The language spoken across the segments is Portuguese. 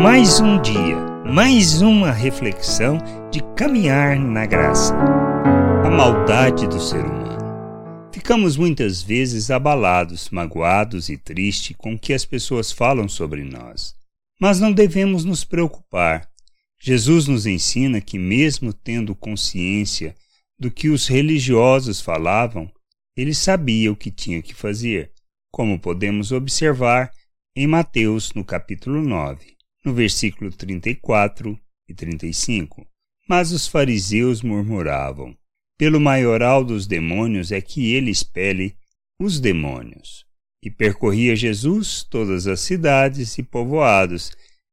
Mais um dia, mais uma reflexão de caminhar na graça. A maldade do ser humano. Ficamos muitas vezes abalados, magoados e tristes com o que as pessoas falam sobre nós. Mas não devemos nos preocupar. Jesus nos ensina que, mesmo tendo consciência do que os religiosos falavam, ele sabia o que tinha que fazer, como podemos observar em Mateus, no capítulo 9 no versículo 34 e 35. Mas os fariseus murmuravam: Pelo maioral dos demônios é que ele expele os demônios. E percorria Jesus todas as cidades e povoados,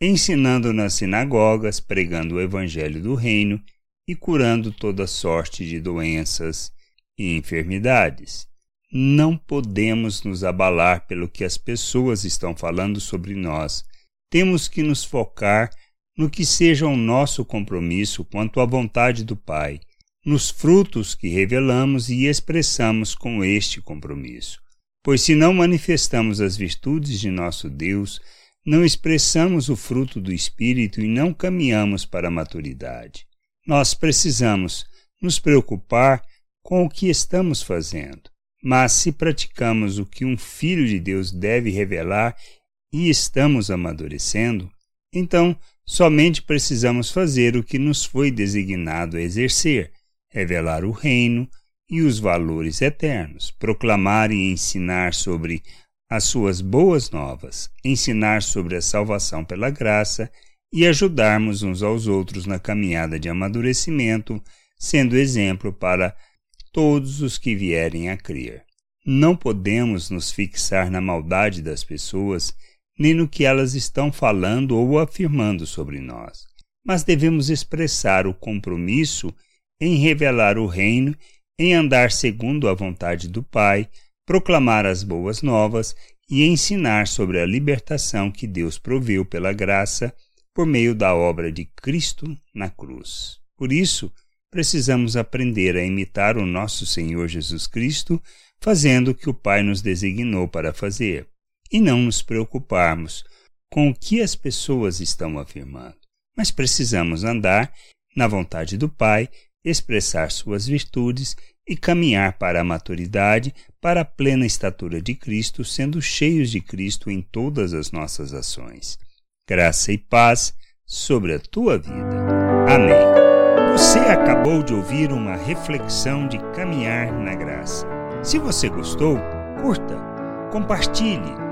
ensinando nas sinagogas, pregando o evangelho do reino e curando toda sorte de doenças e enfermidades. Não podemos nos abalar pelo que as pessoas estão falando sobre nós temos que nos focar no que seja o nosso compromisso quanto à vontade do Pai, nos frutos que revelamos e expressamos com este compromisso. Pois se não manifestamos as virtudes de nosso Deus, não expressamos o fruto do Espírito e não caminhamos para a maturidade. Nós precisamos nos preocupar com o que estamos fazendo. Mas se praticamos o que um filho de Deus deve revelar e estamos amadurecendo, então somente precisamos fazer o que nos foi designado a exercer, revelar o reino e os valores eternos, proclamar e ensinar sobre as suas boas novas, ensinar sobre a salvação pela graça e ajudarmos uns aos outros na caminhada de amadurecimento, sendo exemplo para todos os que vierem a crer. Não podemos nos fixar na maldade das pessoas nem no que elas estão falando ou afirmando sobre nós, mas devemos expressar o compromisso em revelar o reino, em andar segundo a vontade do Pai, proclamar as boas novas e ensinar sobre a libertação que Deus proveu pela graça por meio da obra de Cristo na cruz. Por isso, precisamos aprender a imitar o nosso Senhor Jesus Cristo, fazendo o que o Pai nos designou para fazer e não nos preocuparmos com o que as pessoas estão afirmando, mas precisamos andar na vontade do Pai, expressar suas virtudes e caminhar para a maturidade, para a plena estatura de Cristo, sendo cheios de Cristo em todas as nossas ações. Graça e paz sobre a tua vida. Amém. Você acabou de ouvir uma reflexão de caminhar na graça. Se você gostou, curta, compartilhe